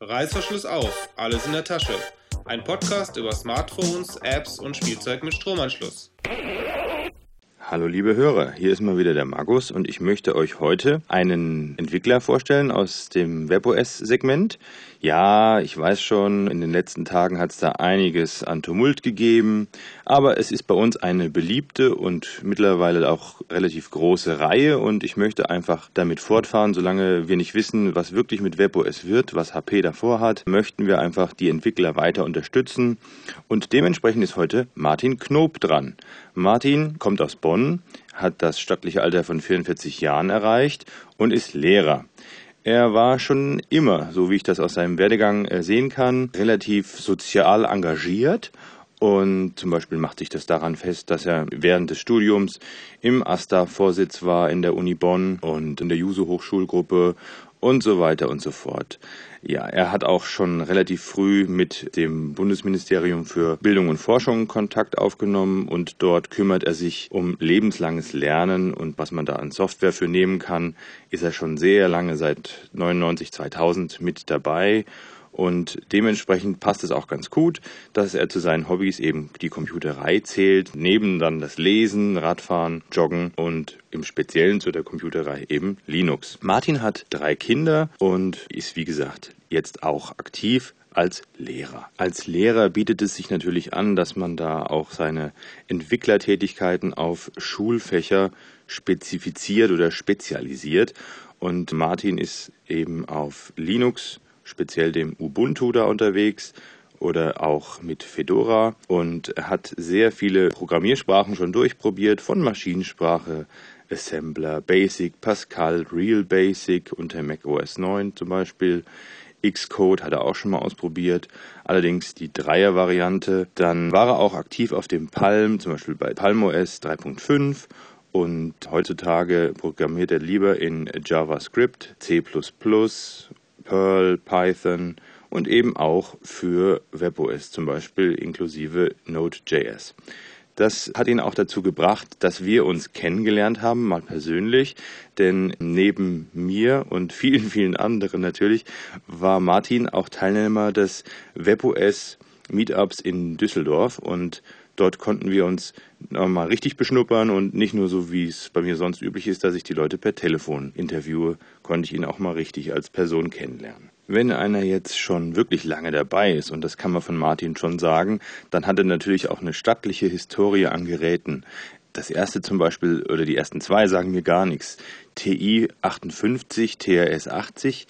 Reißverschluss auf, alles in der Tasche. Ein Podcast über Smartphones, Apps und Spielzeug mit Stromanschluss. Hallo liebe Hörer, hier ist mal wieder der Markus und ich möchte euch heute einen Entwickler vorstellen aus dem WebOS-Segment. Ja, ich weiß schon, in den letzten Tagen hat es da einiges an Tumult gegeben, aber es ist bei uns eine beliebte und mittlerweile auch relativ große Reihe und ich möchte einfach damit fortfahren, solange wir nicht wissen, was wirklich mit WebOS wird, was HP davor hat, möchten wir einfach die Entwickler weiter unterstützen und dementsprechend ist heute Martin Knob dran. Martin kommt aus Bonn, hat das stattliche Alter von 44 Jahren erreicht und ist Lehrer. Er war schon immer, so wie ich das aus seinem Werdegang äh, sehen kann, relativ sozial engagiert und zum Beispiel macht sich das daran fest, dass er während des Studiums im AStA-Vorsitz war in der Uni Bonn und in der Juso-Hochschulgruppe und so weiter und so fort. Ja, er hat auch schon relativ früh mit dem Bundesministerium für Bildung und Forschung Kontakt aufgenommen und dort kümmert er sich um lebenslanges Lernen und was man da an Software für nehmen kann, ist er schon sehr lange seit 99 2000 mit dabei und dementsprechend passt es auch ganz gut, dass er zu seinen Hobbys eben die Computerei zählt, neben dann das Lesen, Radfahren, Joggen und im Speziellen zu der Computerei eben Linux. Martin hat drei Kinder und ist wie gesagt jetzt auch aktiv als Lehrer. Als Lehrer bietet es sich natürlich an, dass man da auch seine Entwicklertätigkeiten auf Schulfächer spezifiziert oder spezialisiert. Und Martin ist eben auf Linux speziell dem Ubuntu da unterwegs oder auch mit Fedora und hat sehr viele Programmiersprachen schon durchprobiert, von Maschinensprache, Assembler, Basic, Pascal, Real Basic unter Mac OS 9 zum Beispiel. Xcode hat er auch schon mal ausprobiert, allerdings die Dreier-Variante. Dann war er auch aktiv auf dem Palm, zum Beispiel bei PalmOS 3.5 und heutzutage programmiert er lieber in JavaScript, C++ Perl, Python und eben auch für WebOS zum Beispiel inklusive Node.js. Das hat ihn auch dazu gebracht, dass wir uns kennengelernt haben, mal persönlich, denn neben mir und vielen, vielen anderen natürlich war Martin auch Teilnehmer des WebOS Meetups in Düsseldorf und dort konnten wir uns mal richtig beschnuppern und nicht nur so, wie es bei mir sonst üblich ist, dass ich die Leute per Telefon interviewe, konnte ich ihn auch mal richtig als Person kennenlernen. Wenn einer jetzt schon wirklich lange dabei ist, und das kann man von Martin schon sagen, dann hat er natürlich auch eine stattliche Historie an Geräten. Das erste zum Beispiel, oder die ersten zwei sagen mir gar nichts. TI 58, TRS 80,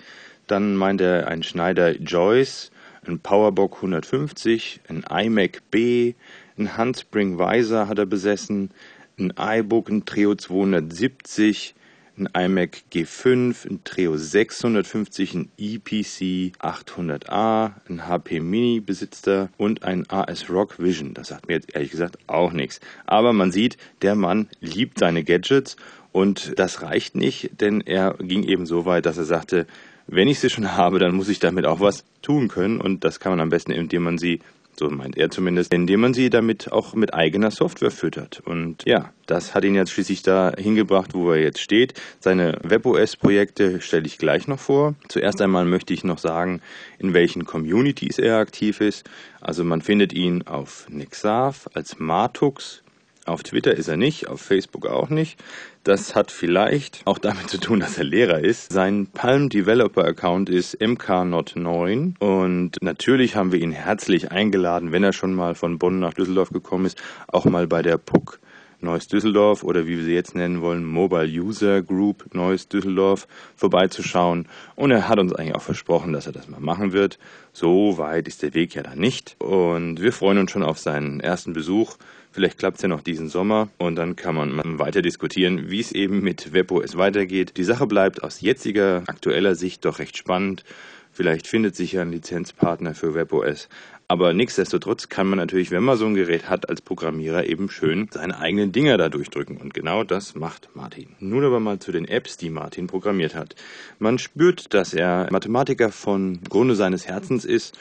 dann meint er ein Schneider Joyce, ein Powerbook 150, ein iMac B, ein Handspring Visor hat er besessen, ein iBook, ein Trio 270, ein iMac G5, ein Treo 650, ein EPC 800A, ein HP Mini besitzt er und ein AS Rock Vision. Das sagt mir jetzt ehrlich gesagt auch nichts. Aber man sieht, der Mann liebt seine Gadgets und das reicht nicht, denn er ging eben so weit, dass er sagte, wenn ich sie schon habe, dann muss ich damit auch was tun können und das kann man am besten, indem man sie so meint er zumindest, indem man sie damit auch mit eigener Software füttert. Und ja, das hat ihn jetzt schließlich da hingebracht, wo er jetzt steht. Seine WebOS-Projekte stelle ich gleich noch vor. Zuerst einmal möchte ich noch sagen, in welchen Communities er aktiv ist. Also man findet ihn auf Nexav als Martux, auf Twitter ist er nicht, auf Facebook auch nicht. Das hat vielleicht auch damit zu tun, dass er Lehrer ist. Sein Palm Developer Account ist mknot9 und natürlich haben wir ihn herzlich eingeladen, wenn er schon mal von Bonn nach Düsseldorf gekommen ist, auch mal bei der PUC Neues Düsseldorf oder wie wir sie jetzt nennen wollen, Mobile User Group Neues Düsseldorf vorbeizuschauen. Und er hat uns eigentlich auch versprochen, dass er das mal machen wird. So weit ist der Weg ja da nicht. Und wir freuen uns schon auf seinen ersten Besuch. Vielleicht klappt es ja noch diesen Sommer und dann kann man weiter diskutieren, wie es eben mit WebOS weitergeht. Die Sache bleibt aus jetziger, aktueller Sicht doch recht spannend. Vielleicht findet sich ja ein Lizenzpartner für WebOS. Aber nichtsdestotrotz kann man natürlich, wenn man so ein Gerät hat, als Programmierer eben schön seine eigenen Dinger da durchdrücken. Und genau das macht Martin. Nun aber mal zu den Apps, die Martin programmiert hat. Man spürt, dass er Mathematiker von Grunde seines Herzens ist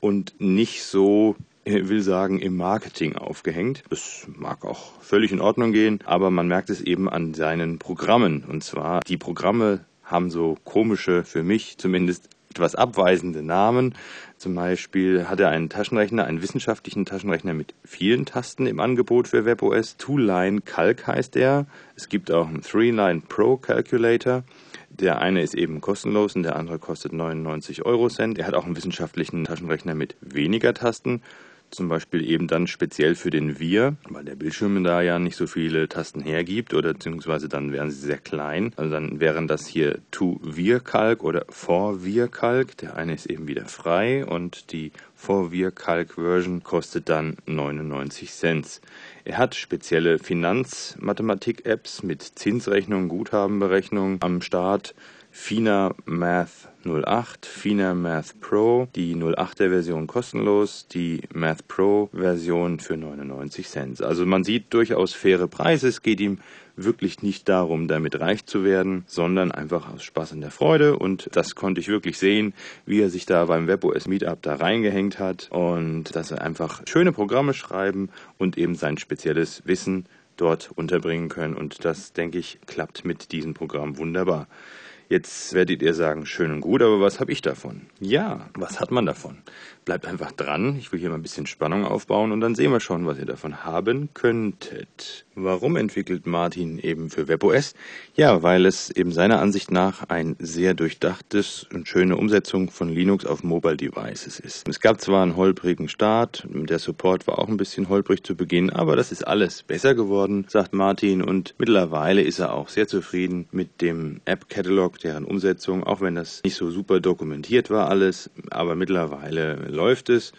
und nicht so ich will sagen, im Marketing aufgehängt. Das mag auch völlig in Ordnung gehen, aber man merkt es eben an seinen Programmen. Und zwar, die Programme haben so komische, für mich zumindest etwas abweisende Namen. Zum Beispiel hat er einen Taschenrechner, einen wissenschaftlichen Taschenrechner mit vielen Tasten im Angebot für WebOS. Two-Line Calc heißt er. Es gibt auch einen Three-Line Pro Calculator. Der eine ist eben kostenlos und der andere kostet 99 Euro Cent. Er hat auch einen wissenschaftlichen Taschenrechner mit weniger Tasten zum Beispiel eben dann speziell für den Wir, weil der Bildschirm da ja nicht so viele Tasten hergibt oder beziehungsweise dann wären sie sehr klein. Also dann wären das hier To-Wir-Kalk oder For-Wir-Kalk. Der eine ist eben wieder frei und die For-Wir-Kalk-Version kostet dann 99 Cent. Er hat spezielle Finanzmathematik-Apps mit Zinsrechnung, Guthabenberechnung am Start. FINA Math 08, FINA Math Pro, die 08er Version kostenlos, die Math Pro Version für 99 Cent. Also man sieht durchaus faire Preise. Es geht ihm wirklich nicht darum, damit reich zu werden, sondern einfach aus Spaß und der Freude. Und das konnte ich wirklich sehen, wie er sich da beim WebOS Meetup da reingehängt hat und dass er einfach schöne Programme schreiben und eben sein spezielles Wissen dort unterbringen können. Und das, denke ich, klappt mit diesem Programm wunderbar. Jetzt werdet ihr sagen, schön und gut, aber was habe ich davon? Ja, was hat man davon? Bleibt einfach dran. Ich will hier mal ein bisschen Spannung aufbauen und dann sehen wir schon, was ihr davon haben könntet. Warum entwickelt Martin eben für WebOS? Ja, weil es eben seiner Ansicht nach ein sehr durchdachtes und schöne Umsetzung von Linux auf Mobile Devices ist. Es gab zwar einen holprigen Start, der Support war auch ein bisschen holprig zu Beginn, aber das ist alles besser geworden, sagt Martin und mittlerweile ist er auch sehr zufrieden mit dem App Catalog, deren Umsetzung, auch wenn das nicht so super dokumentiert war alles, aber mittlerweile läuft es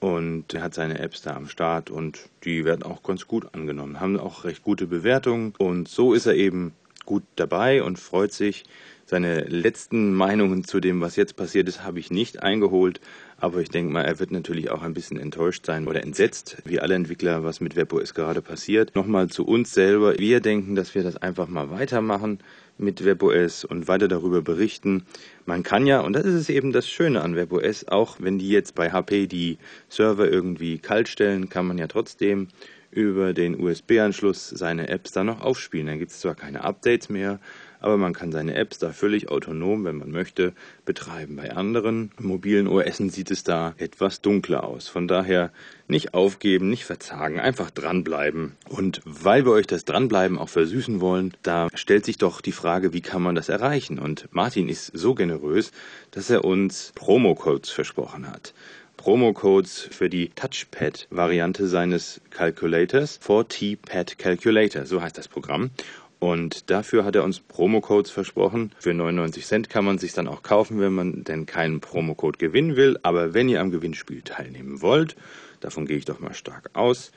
und er hat seine Apps da am Start und die werden auch ganz gut angenommen, haben auch recht gute Bewertungen. Und so ist er eben gut dabei und freut sich. Seine letzten Meinungen zu dem, was jetzt passiert ist, habe ich nicht eingeholt. Aber ich denke mal, er wird natürlich auch ein bisschen enttäuscht sein oder entsetzt, wie alle Entwickler, was mit WebOS gerade passiert. Nochmal zu uns selber. Wir denken, dass wir das einfach mal weitermachen mit WebOS und weiter darüber berichten. Man kann ja, und das ist es eben das Schöne an WebOS, auch wenn die jetzt bei HP die Server irgendwie kalt stellen, kann man ja trotzdem über den USB-Anschluss seine Apps dann noch aufspielen. Da gibt es zwar keine Updates mehr, aber man kann seine Apps da völlig autonom, wenn man möchte, betreiben. Bei anderen mobilen OSen sieht es da etwas dunkler aus. Von daher nicht aufgeben, nicht verzagen, einfach dranbleiben. Und weil wir euch das Dranbleiben auch versüßen wollen, da stellt sich doch die Frage, wie kann man das erreichen? Und Martin ist so generös, dass er uns Promo-Codes versprochen hat. Promo-Codes für die Touchpad-Variante seines Calculators, 4T-Pad Calculator, so heißt das Programm. Und dafür hat er uns Promo-Codes versprochen. Für 99 Cent kann man sich dann auch kaufen, wenn man denn keinen Promo-Code gewinnen will. Aber wenn ihr am Gewinnspiel teilnehmen wollt, davon gehe ich doch mal stark aus,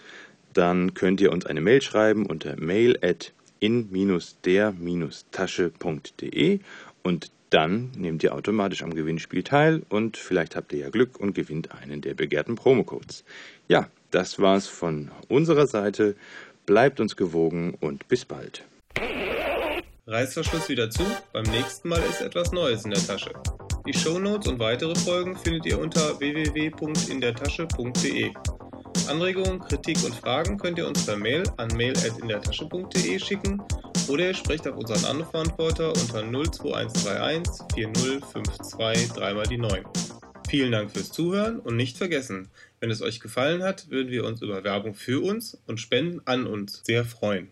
dann könnt ihr uns eine Mail schreiben unter mail at in-der-tasche.de und dann nehmt ihr automatisch am Gewinnspiel teil und vielleicht habt ihr ja Glück und gewinnt einen der begehrten Promo-Codes. Ja, das war's von unserer Seite. Bleibt uns gewogen und bis bald. Reißverschluss wieder zu, beim nächsten Mal ist etwas Neues in der Tasche. Die Shownotes und weitere Folgen findet ihr unter www.indertasche.de. Anregungen, Kritik und Fragen könnt ihr uns per Mail an mail.indertasche.de schicken oder ihr sprecht auf unseren Anrufverantworter unter 02131 4052 3 die 9. Vielen Dank fürs Zuhören und nicht vergessen, wenn es euch gefallen hat, würden wir uns über Werbung für uns und Spenden an uns sehr freuen.